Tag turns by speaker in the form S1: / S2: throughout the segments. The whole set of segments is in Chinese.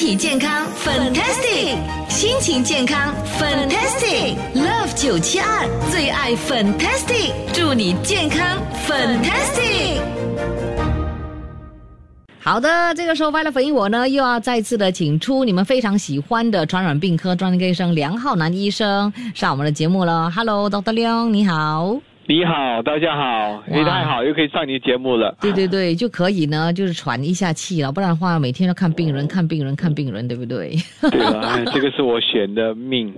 S1: 体健康，fantastic；心情健康，fantastic。Love 九七二最爱 fantastic，祝你健康，fantastic。
S2: 好的，这个时候为了回应我呢，又要再次的请出你们非常喜欢的传染病科专科医生梁浩南医生上我们的节目了。Hello，Dr. 梁，你好。
S3: 你好，大家好，你太好，又可以上你的节目了。
S2: 对对对，就可以呢，就是喘一下气了，不然的话每天要看病人，看病人，看病人，对不对？
S3: 对啊，这个是我选的命。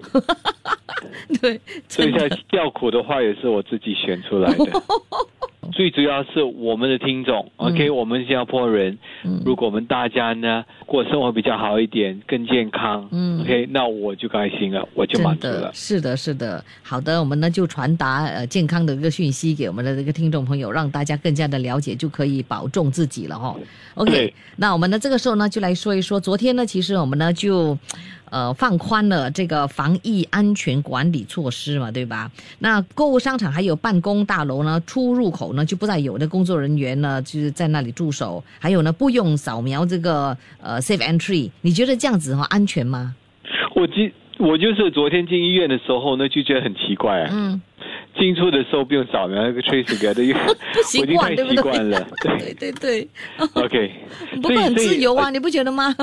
S2: 对，
S3: 所以在叫苦的话也是我自己选出来的。最主要是我们的听众，OK，我们新加坡人，如果我们大家呢过生活比较好一点，更健康嗯，OK，那我就开心了，我就满足了。
S2: 是的，是的，好的，我们呢就传达呃健康的一个讯息给我们的这个听众朋友，让大家更加的了解，就可以保重自己了哈。OK，那我们呢这个时候呢就来说一说，昨天呢其实我们呢就。呃，放宽了这个防疫安全管理措施嘛，对吧？那购物商场还有办公大楼呢，出入口呢就不再有的工作人员呢，就是在那里驻守。还有呢，不用扫描这个呃 safe entry，你觉得这样子哈安全吗？
S3: 我进我就是昨天进医院的时候呢，就觉得很奇怪啊。嗯。进出的时候不用扫描那个 trace 的，因为 我已经太习惯了。
S2: 对对对。
S3: OK。
S2: 不过很自由啊，你不觉得吗？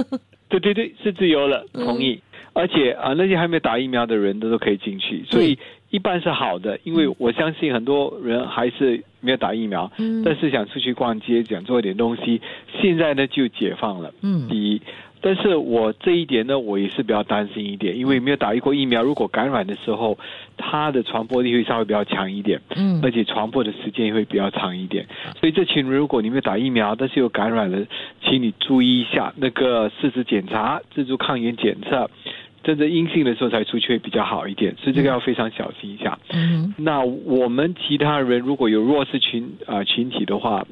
S3: 对对对，是自由了，同意。而且啊，那些还没有打疫苗的人都都可以进去，所以一般是好的。因为我相信很多人还是没有打疫苗，但是想出去逛街，想做一点东西，现在呢就解放了。嗯，第一。但是我这一点呢，我也是比较担心一点，因为没有打过疫苗，如果感染的时候，它的传播力会稍微比较强一点，嗯，而且传播的时间也会比较长一点。所以这群人，如果你没有打疫苗，但是有感染了，请你注意一下那个事实检查、自助抗原检测，真正阴性的时候才出去会比较好一点。所以这个要非常小心一下。嗯，那我们其他人如果有弱势群啊群体的话。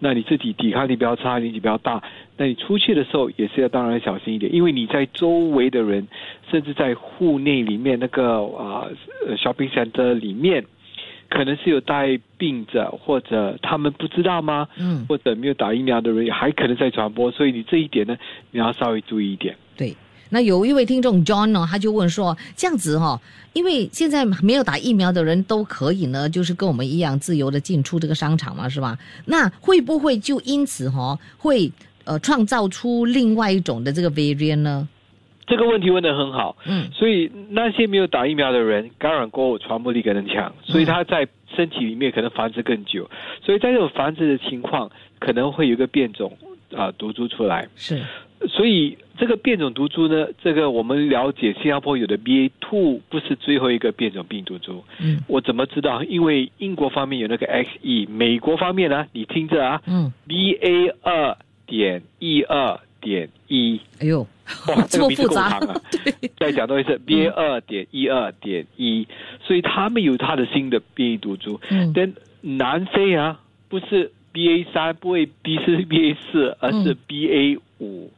S3: 那你自己抵抗力比较差，年纪比较大，那你出去的时候也是要当然小心一点，因为你在周围的人，甚至在户内里面那个啊，shopping center 里面，可能是有带病者，或者他们不知道吗？嗯，或者没有打疫苗的人，还可能在传播，所以你这一点呢，你要稍微注意一点。
S2: 对。那有一位听众 John 呢，他就问说：这样子哈，因为现在没有打疫苗的人都可以呢，就是跟我们一样自由的进出这个商场嘛，是吧？那会不会就因此哈，会呃创造出另外一种的这个 variant 呢？
S3: 这个问题问得很好，嗯，所以那些没有打疫苗的人感染过后传播力可能强，所以他在身体里面可能繁殖更久，所以在这种繁殖的情况，可能会有一个变种啊毒株出来，
S2: 是。
S3: 所以这个变种毒株呢，这个我们了解，新加坡有的 BA two 不是最后一个变种病毒株。嗯，我怎么知道？因为英国方面有那个 XE，美国方面呢，你听着啊，嗯，BA 二点一二点一。
S2: 哎呦，
S3: 哇，
S2: 这么复杂
S3: 啊！再讲多一次，BA 二点一二点一，所以他们有他的新的变异毒株。嗯，但南非啊，不是 BA 三，不会 B 是 BA 四，而是 BA 五。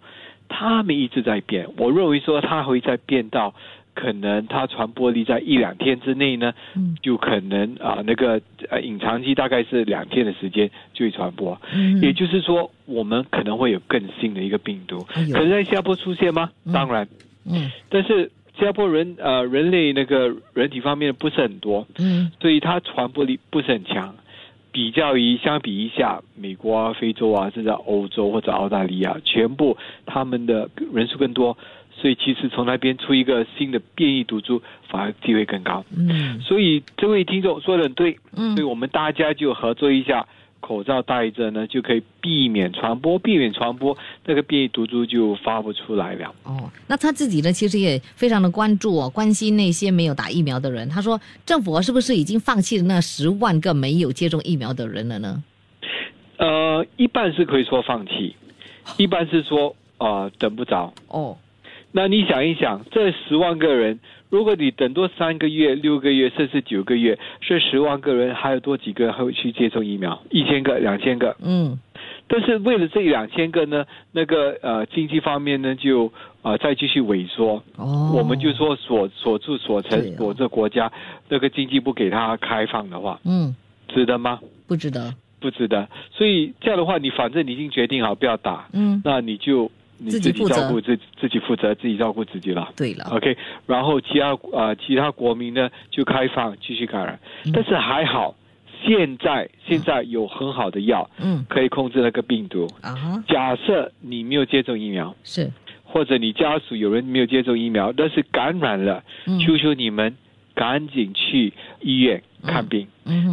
S3: 他们一直在变，我认为说它会在变到可能它传播力在一两天之内呢，就可能啊那个呃隐藏期大概是两天的时间就会传播，也就是说我们可能会有更新的一个病毒，可能在新加坡出现吗？当然，嗯，但是新加坡人呃人类那个人体方面不是很多，嗯，所以它传播力不是很强。比较于相比一下，美国啊、非洲啊，甚至欧洲或者澳大利亚，全部他们的人数更多，所以其实从那边出一个新的变异毒株，反而地位更高。嗯，所以这位听众说的很对，嗯，所以我们大家就合作一下。口罩戴着呢，就可以避免传播，避免传播，那个变异毒株就发不出来了。哦，
S2: 那他自己呢，其实也非常的关注哦，关心那些没有打疫苗的人。他说，政府是不是已经放弃了那十万个没有接种疫苗的人了呢？
S3: 呃，一半是可以说放弃，一半是说啊、等不着。
S2: 哦，
S3: 那你想一想，这十万个人，如果你等多三个月、六个月，甚至九个月，这十万个人还有多几个会去接种疫苗？一千个、两千个。
S2: 嗯
S3: 但是为了这两千个呢，那个呃经济方面呢就呃再继续萎缩。
S2: 哦，
S3: 我们就说锁锁住所
S2: 成哦
S3: 城锁这国家，那个经济不给它开放的话，
S2: 嗯，
S3: 值得吗？
S2: 不值得，
S3: 不值得。所以这样的话，你反正你已经决定好不要打，
S2: 嗯，
S3: 那你就你自己照顾自自己负责，自己照顾自己了。
S2: 对了
S3: ，OK，然后其他呃其他国民呢就开放继续感染，
S2: 嗯。
S3: 但是还好，现在现在有很好的药
S2: 嗯。
S3: 可以控制那个病毒。
S2: 啊哈，
S3: 假设你没有接种疫苗，
S2: 是，
S3: 或者你家属有人没有接种疫苗，但是感染了，
S2: 嗯。
S3: 求求你们赶紧去医院看病。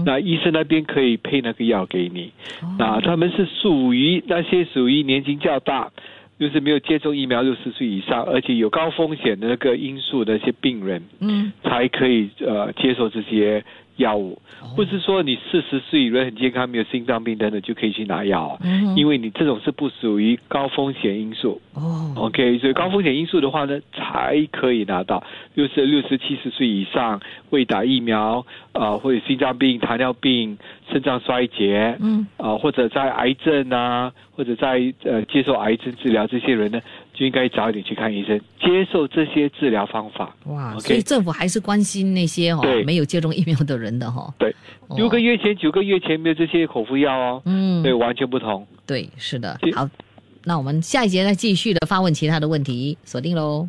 S3: 那医生那边可以配那个药给你。
S2: 哦。
S3: 那他们是属于那些属于年纪较大，就是没有接种疫苗六十岁以上，而且有高风险的那个因素的一些病人，
S2: 嗯，
S3: 才可以呃接受这些药物。
S2: 哦
S3: 不是说你四十岁人很健康，没有心脏病等等就可以去拿药，
S2: 嗯
S3: 因为你这种是不属于高风险因素。
S2: 哦
S3: ，OK，所以高风险因素的话呢，才可以拿到。就是六十七十岁以上未打疫苗，啊、或者心脏病、糖尿病、肾脏衰竭，
S2: 嗯，
S3: 啊、或者在癌症啊，或者在呃接受癌症治疗这些人呢，就应该早一点去看医生，接受这些治疗方法。
S2: 哇所以政府还是关心那些哦没有接种疫苗的人的哈，
S3: 对，
S2: 哦。
S3: 六个月前、九个月前没有这些口服药哦，
S2: 嗯，
S3: 对，完全不同。
S2: 对，是的，好，那我们下一节再继续的发问其他的问题，锁定喽。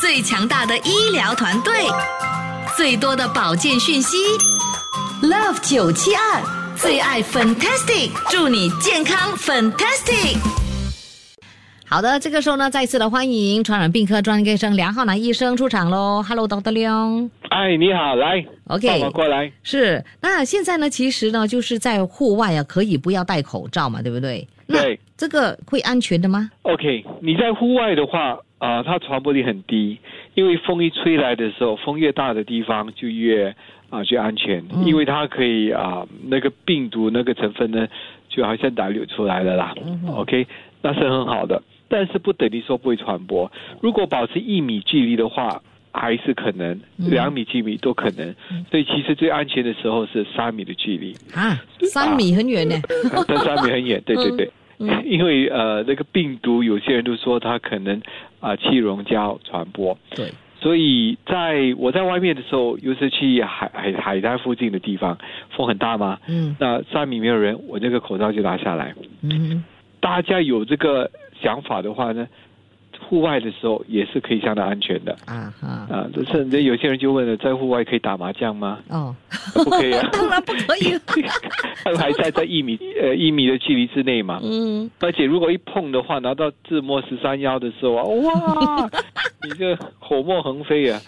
S1: 最强大的医疗团队，最多的保健讯息，Love 九七二最爱 Fantastic，祝你健康 Fantastic。
S2: 好的，这个时候呢，再次的欢迎传染病科专科医生梁浩南医生出场喽。Hello，Dr. 梁。
S3: 哎，你好，来
S2: OK
S3: 爸爸过来。
S2: 是，那现在呢，其实呢，就是在户外啊，可以不要戴口罩嘛，对不对？那
S3: 对
S2: 这个会安全的吗
S3: ？OK，你在户外的话，啊、它传播力很低，因为风一吹来的时候，风越大的地方就越啊、越安全，
S2: 嗯
S3: 因为它可以啊、那个病毒那个成分呢，就好像打流出来了啦。
S2: 嗯
S3: OK，那是很好的，但是不等于说不会传播。如果保持一米距离的话。还是可能
S2: 嗯
S3: 两米、几米都可能，所以其实最安全的时候是三米的距离。
S2: 啊，三米很远呢。
S3: 但三米很远，对对对，
S2: 嗯
S3: 因为呃那个病毒有些人都说它可能啊、气溶胶传播，
S2: 对，
S3: 所以在我在外面的时候，有时去海海海滩附近的地方，风很大嘛，
S2: 嗯
S3: 那三米没有人，我这个口罩就拿下来。
S2: 嗯
S3: 大家有这个想法的话呢，户外的时候也是可以相当安全的
S2: 啊啊
S3: 啊。甚至有些人就问了，在户外可以打麻将吗？
S2: 哦，
S3: 不可以啊，
S2: 当然不可以
S3: 还在在一米呃一米的距离之内嘛。
S2: 嗯，
S3: 而且如果一碰的话，拿到自摸十三幺的时候啊，哇，你这火沫横飞啊，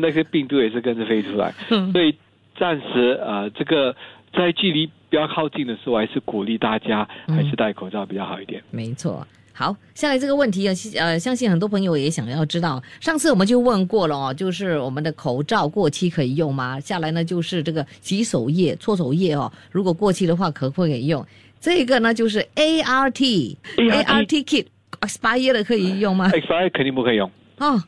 S3: 那些病毒也是跟着飞出来。所以暂时呃，这个在距离比较靠近的时候，还是鼓励大家还是戴口罩比较好一点。
S2: 没错。好，下来这个问题啊，呃，相信很多朋友也想要知道。上次我们就问过了哦，就是我们的口罩过期可以用吗？下来呢，就是这个洗手液、搓手液哦，如果过期的话，可不可以用？这个呢，就是 ART
S3: ART
S2: kit expire 的可以用吗
S3: ？Expire 肯定不可以用
S2: 哦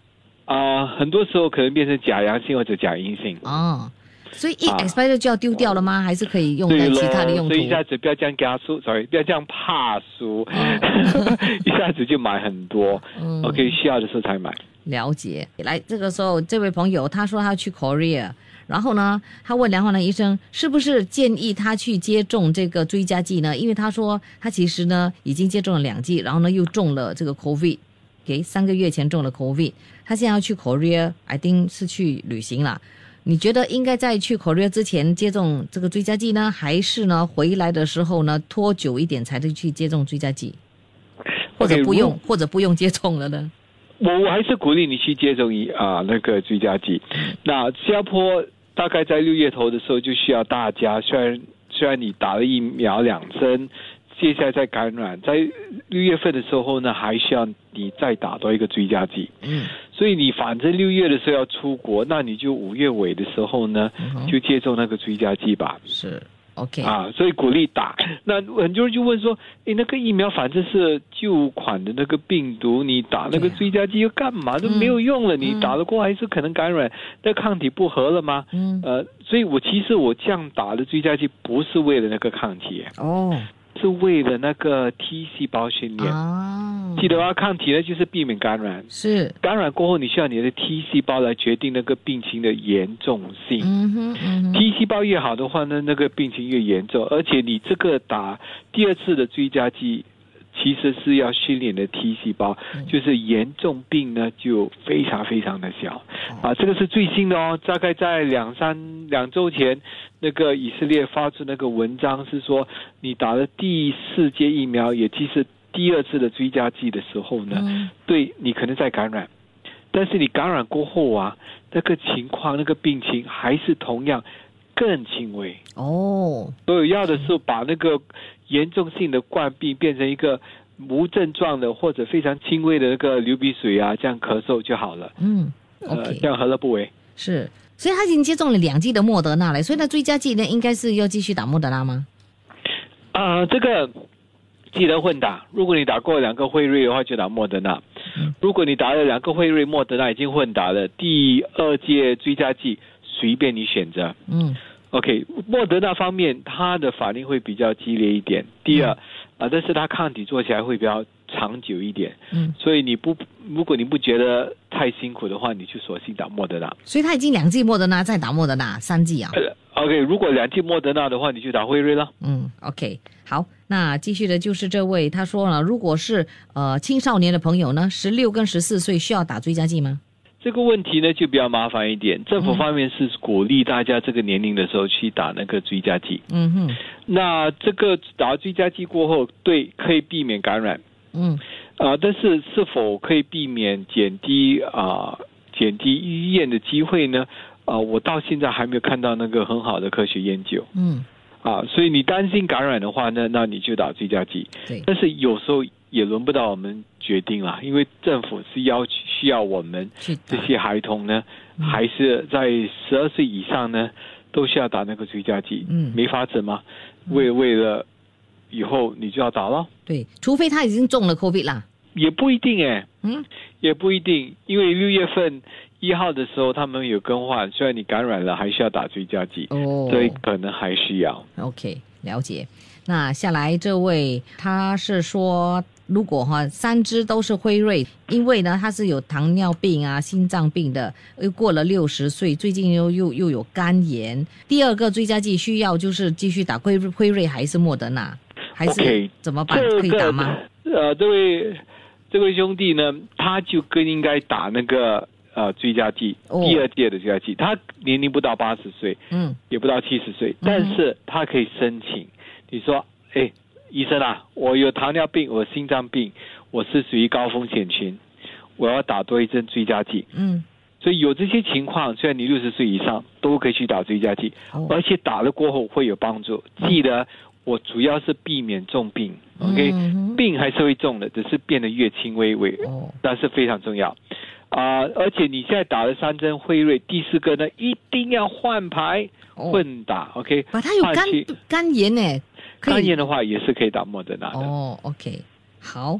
S3: 啊、很多时候可能变成假阳性或者假阴性。
S2: 哦，所以一
S3: 啊
S2: expire 就要丢掉了吗？还是可以用在其他的用途
S3: 所？以一下子不要这样加输，sorry，不要这样怕输，一下子就买很多。
S2: 嗯
S3: OK，需要的时候才买。
S2: 了解。来，这个时候这位朋友他说他要去 Korea，然后呢，他问梁焕南医生是不是建议他去接种这个追加剂呢？因为他说他其实呢已经接种了两剂，然后呢又中了这个 COVID，给三个月前中了 COVID，他现在要去 Korea，I think 是去旅行啦。你觉得应该在去 Korea 之前接种这个追加剂呢，还是呢回来的时候呢拖久一点才能去接种追加剂，或者不用或者不用接种了呢？
S3: 我我还是鼓励你去接种一啊、那个追加剂。那新加坡大概在六月头的时候就需要大家，虽然虽然你打了疫苗两针，接下来再感染，在六月份的时候呢，还需要你再打多一个追加剂。
S2: 嗯
S3: 所以你反正六月的时候要出国，那你就五月尾的时候呢，就接种那个追加剂吧。
S2: 是 OK，
S3: 啊，所以鼓励打。那很多人就问说，诶，那个疫苗反正是旧款的那个病毒，你打那个追加剂又干嘛？都没有用了，你打了过还是可能感染，那抗体不合了吗？
S2: 嗯，
S3: 呃，所以我其实我这样打的追加剂不是为了那个抗体，
S2: 哦，
S3: 是为了那个 T 细胞训练。
S2: 哦，
S3: 记得啊，抗体呢就是避免感染，
S2: 是，
S3: 感染过后你需要你的 T 细胞来决定那个病情的严重性。
S2: 嗯哼，嗯哼
S3: ，T 细胞越好的话呢，那个病情越严重，而且你这个打第二次的追加剂，其实是要训练的 T 细胞，
S2: 嗯。
S3: 就是严重病呢就非常非常的小，啊，这个是最新的哦，大概在两三两周前，那个以色列发出那个文章是说，你打了第四届疫苗，也即是第二次的追加剂的时候呢，
S2: 嗯。
S3: 对你可能在感染，但是你感染过后啊，那个情况、那个病情还是同样更轻微。
S2: 哦，
S3: 所以要的是把那个严重性的冠病变成一个无症状的或者非常轻微的那个流鼻水啊，这样咳嗽就好了。
S2: 嗯
S3: 呃这样何乐不为？
S2: 是，所以他已经接种了两剂的莫德纳了，所以那追加剂呢，应该是要继续打莫德纳吗？
S3: 啊、这个记得混打。如果你打过两个辉瑞的话，就打莫德纳；如果你打了两个辉瑞，莫德纳已经混打了，第二届追加剂随便你选择。
S2: 嗯
S3: OK，莫德纳方面，它的反应会比较激烈一点。第二，啊、但是它抗体做起来会比较长久一点。
S2: 嗯，
S3: 所以你不，如果你不觉得太辛苦的话，你就索性打莫德纳。
S2: 所以他已经两剂莫德纳，再打莫德纳三剂啊。
S3: 呃 OK，如果两剂莫德纳的话，你就打辉瑞了。
S2: 嗯，OK，好，那继续的就是这位，他说了，如果是呃青少年的朋友呢，十六跟十四岁需要打追加剂吗？
S3: 这个问题呢就比较麻烦一点，政府方面是鼓励大家这个年龄的时候去打那个追加剂。
S2: 嗯哼，
S3: 那这个打追加剂过后，对可以避免感染，
S2: 嗯。
S3: 啊、但是是否可以避免减低啊、减低医院的机会呢？啊、我到现在还没有看到那个很好的科学研究。
S2: 嗯，
S3: 啊，所以你担心感染的话呢，那你就打追加剂。
S2: 对，
S3: 但是有时候也轮不到我们决定了，因为政府是要需要我们这些孩童呢，
S2: 嗯
S3: 还是在十二岁以上呢，都需要打那个追加剂。
S2: 嗯
S3: 没法子嘛，为为了以后你就要打了，
S2: 对，除非他已经中了 COVID 啦。
S3: 也不一定哎，
S2: 嗯
S3: 也不一定，因为六月份一号的时候他们有更换，虽然你感染了，还需要打追加剂，
S2: 哦，
S3: 所以可能还需要。
S2: OK，了解。那下来这位他是说，如果哈三支都是辉瑞，因为呢他是有糖尿病啊、心脏病的，又过了六十岁，最近又又又有肝炎。第二个追加剂需要就是继续打辉辉瑞还是莫德纳，还是怎么办？
S3: 这
S2: 可以打
S3: 个
S2: 吗？
S3: 呃，这位这位兄弟呢，他就更应该打那个呃追加剂，
S2: 哦
S3: 第二届的追加剂。他年龄不到八十岁，
S2: 嗯
S3: 也不到七十岁，但是他可以申请。你说，哎，医生啊，我有糖尿病，我有心脏病，我是属于高风险群，我要打多一针追加剂。
S2: 嗯
S3: 所以有这些情况，虽然你六十岁以上都可以去打追加剂，
S2: 哦
S3: 而且打了过后会有帮助。记得我主要是避免重病，OK，、病还是会重的，只是变得越轻微为，
S2: 哦
S3: 那是非常重要。啊、而且你现在打了三针辉瑞，第四个呢一定要换牌
S2: 哦
S3: 混打，OK？
S2: 把它有肝肝炎呢，
S3: 肝炎的话也是可以打莫德纳的。
S2: 哦，OK，好，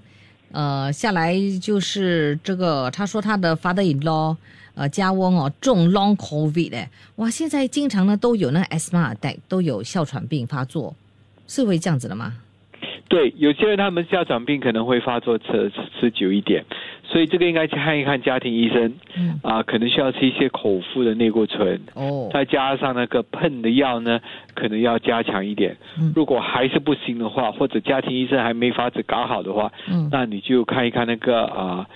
S2: 呃，下来就是这个，他说他的 father in law，呃，家翁哦中 long covid 哎，哇，现在经常呢都有那 asthma attack，都有哮喘病发作，是会这样子的吗？
S3: 对，有些人他们哮喘病可能会发作持持久一点，所以这个应该去看一看家庭医生
S2: 嗯，
S3: 啊、可能需要吃一些口服的内固醇，
S2: 哦，
S3: 再加上那个喷的药呢，可能要加强一点。
S2: 嗯。
S3: 如果还是不行的话，或者家庭医生还没法子搞好的话，
S2: 嗯。
S3: 那你就看一看那个啊呃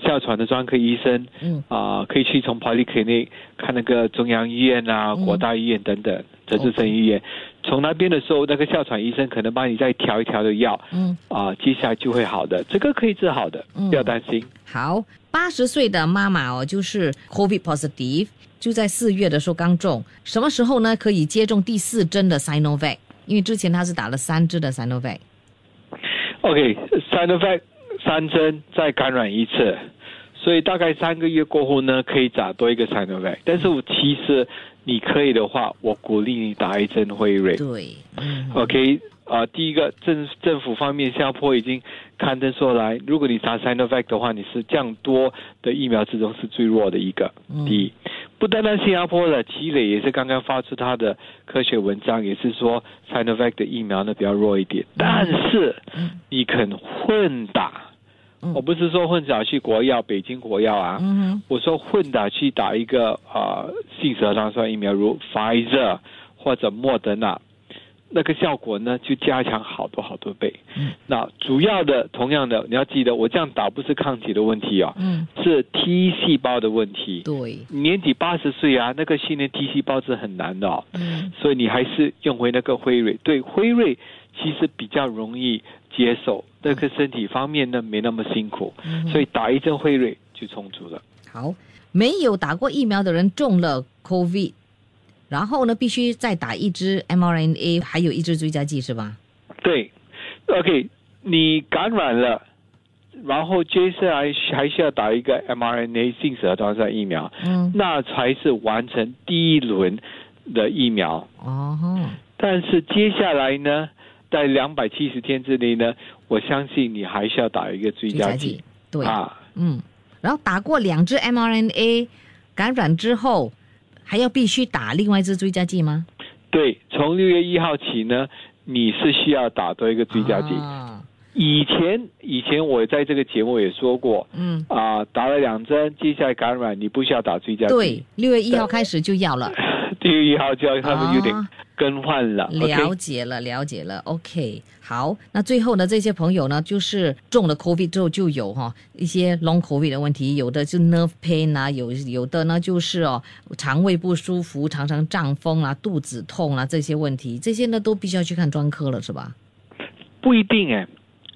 S3: 哮喘的专科医生
S2: 嗯
S3: 啊、可以去从 polyclinic 看那个中央医院啊、
S2: 嗯
S3: 国大医院等等，哲志生医院。从那边的时候，那个哮喘医生可能帮你再调一调的药
S2: 嗯，
S3: 啊、接下来就会好的。这个可以治好的，
S2: 嗯
S3: 不要担心。
S2: 好，八十岁的妈妈哦，就是 covid positive，就在四月的时候刚中，什么时候呢可以接种第四针的 Sinovac？因为之前他是打了三支的 Sinovac。
S3: Effect 三针再感染一次，所以大概三个月过后呢，可以打多一个 effect。但是我其实你可以的话，我鼓励你打一针辉瑞。
S2: 对，嗯
S3: OK，啊、第一个政政府方面，新加坡已经刊登说来，如果你打 Sinovac 的话，你是这样多的疫苗之中是最弱的一个。
S2: 嗯
S3: 第一，不单单新加坡的积累也是刚刚发出他的科学文章，也是说 Sinovac 的疫苗呢比较弱一点，但是
S2: 嗯
S3: 你肯混打，
S2: 嗯。
S3: 我不是说混打去国药，北京国药啊，
S2: 嗯。
S3: 我说混打去打一个啊、呃信使核糖酸疫苗，如 Pfizer 或者莫德纳，那个效果呢就加强好多好多倍。
S2: 嗯。
S3: 那主要的，同样的，你要记得，我这样打不是抗体的问题啊，
S2: 嗯，
S3: 是 T 细胞的问题。
S2: 对，
S3: 年底八十岁啊，那个训练 T 细胞是很难的、哦，
S2: 嗯。
S3: 所以你还是用回那个辉瑞。对，辉瑞其实比较容易接受，那个身体方面呢没那么辛苦，
S2: 嗯
S3: 所以打一针辉瑞就充足了。
S2: 好，没有打过疫苗的人中了 COVID，然后呢，必须再打一支 mRNA，还有一支追加剂是吧？
S3: 对，OK，你感染了，然后接下来还是要打一个 mRNA 信使核糖酸疫苗，
S2: 嗯，
S3: 那才是完成第一轮的疫苗。
S2: 哦，
S3: 但是接下来呢，在两百七十天之内呢，我相信你还是要打一个追加剂
S2: 对，
S3: 啊。
S2: 嗯，然后打过两支 mRNA 感染之后，还要必须打另外一支追加剂吗？
S3: 对，从六月一号起呢，你是需要打多一个追加剂。
S2: 啊
S3: 以前以前我在这个节目也说过，
S2: 嗯，
S3: 啊、打了两针，接下来感染你不需要打追加剂。
S2: 对，六月一号开始就要了。
S3: 六月一号就要他们有点
S2: 啊
S3: 更换了。
S2: 了解了，了解了。OK，好，那最后呢，这些朋友呢，就是中了 COVID 之后就有哈、一些 long COVID 的问题，有的就 nerve pain 啊，有有的呢就是哦肠胃不舒服，常常胀风啊、肚子痛啊这些问题，这些呢都必须要去看专科了，是吧？
S3: 不一定哎，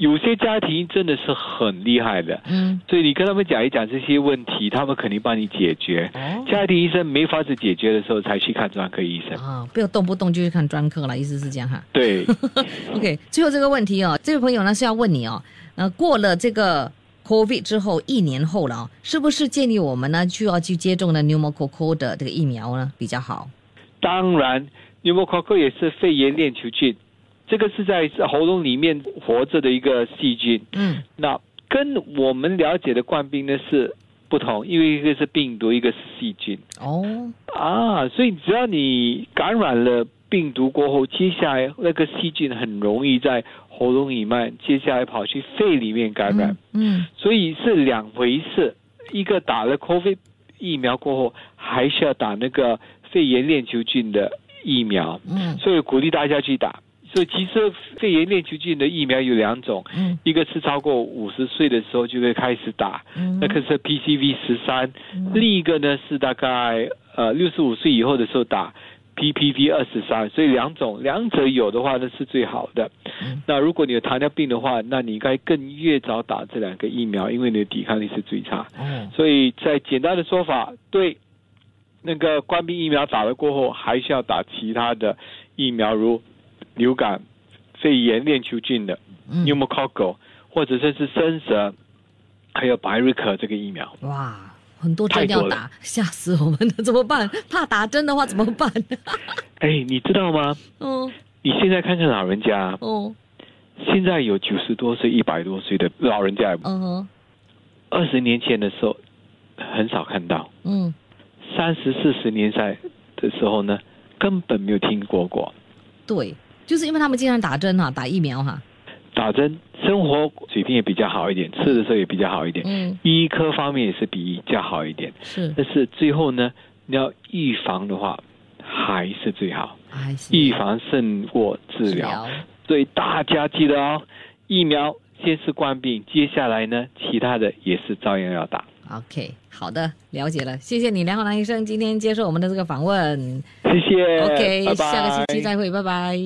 S3: 有些家庭真的是很厉害的，
S2: 嗯，
S3: 所以你跟他们讲一讲这些问题，他们肯定帮你解决。
S2: 哦，
S3: 家庭医生没法子解决的时候，才去看专科医生。
S2: 啊，不要动不动就去看专科了，意思是这样哈。
S3: 对，
S2: OK，最后这个问题哦，这位朋友呢是要问你哦，呃，过了这个 COVID 之后一年后了哦，是不是建议我们呢就要去接种的 pneumococcal 的这个疫苗呢比较好？
S3: 当然，pneumococcal 也是肺炎链球菌，这个是在喉咙里面活着的一个细菌。
S2: 嗯
S3: 那跟我们了解的冠病呢是不同，因为一个是病毒，一个是细菌
S2: 哦，
S3: 啊，所以只要你感染了病毒过后，接下来那个细菌很容易在喉咙里面，接下来跑去肺里面感染，
S2: 嗯
S3: 所以是两回事。一个打了 COVID 疫苗过后，还是要打那个肺炎链球菌的疫苗，
S2: 嗯
S3: 所以鼓励大家去打。所以其实肺炎链球菌的疫苗有两种，
S2: 嗯。
S3: 一个是超过五十岁的时候就会开始打，
S2: 嗯，
S3: 那个是 PCV 十三，另一个呢是大概呃六十五岁以后的时候打 PPV 二十三，所以两种两者有的话呢是最好的。
S2: 嗯。
S3: 那如果你有糖尿病的话，那你应该更越早打这两个疫苗，因为你的抵抗力是最差。
S2: 哦。
S3: 所以在简单的说法，对那个冠病疫苗打了过后，还是要打其他的疫苗，如流感、肺炎链球菌的
S2: 嗯
S3: pneumococcal，或者甚至生蛇，还有白瑞克这个疫苗。
S2: 哇，很多针要打，吓死我们了，怎么办？怕打针的话怎么办？
S3: 哎，你知道吗？
S2: 嗯
S3: 你现在看看老人家，
S2: 哦，
S3: 现在有九十多岁、一百多岁的老人家，
S2: 嗯哼
S3: 二十年前的时候很少看到，
S2: 嗯
S3: 三十四十年代的时候呢，根本没有听过过。
S2: 对，就是因为他们经常打针哈，打疫苗哈，
S3: 打针，生活水平也比较好一点，吃的时候也比较好一点，
S2: 嗯
S3: 医科方面也是比较好一点。
S2: 是，
S3: 但是最后呢，你要预防的话，还是最好，
S2: 还是
S3: 预防胜过治疗。所以大家记得哦，疫苗先是冠病，接下来呢，其他的也是照样要打。
S2: OK，好的，了解了，谢谢你梁浩南医生今天接受我们的这个访问。
S3: 谢谢
S2: OK，
S3: 拜拜
S2: 下个星期再会，拜拜。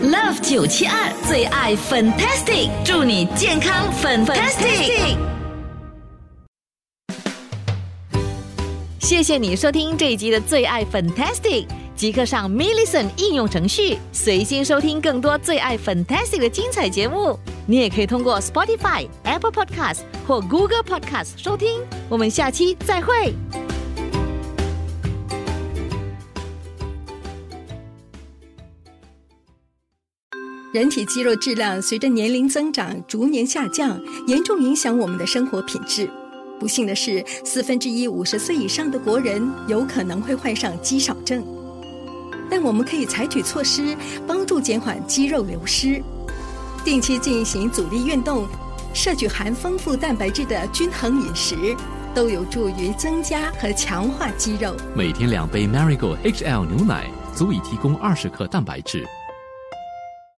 S1: Love 九七二最爱 Fantastic，祝你健康 Fantastic。
S2: 谢谢你收听这一集的最爱 Fantastic，即刻上 m i l l i c e n t 应用程序，随心收听更多最爱 Fantastic 的精彩节目。你也可以通过 Spotify、Apple Podcast 或 Google Podcast 收听。我们下期再会。
S4: 人体肌肉质量随着年龄增长逐年下降，严重影响我们的生活品质。不幸的是，四分之一五十岁以上的国人有可能会患上肌少症。但我们可以采取措施，帮助减缓肌肉流失，定期进行阻力运动，摄取含丰富蛋白质的均衡饮食，都有助于增加和强化肌肉。
S5: 每天两杯 Marigold HL 牛奶足以提供二十克蛋白质。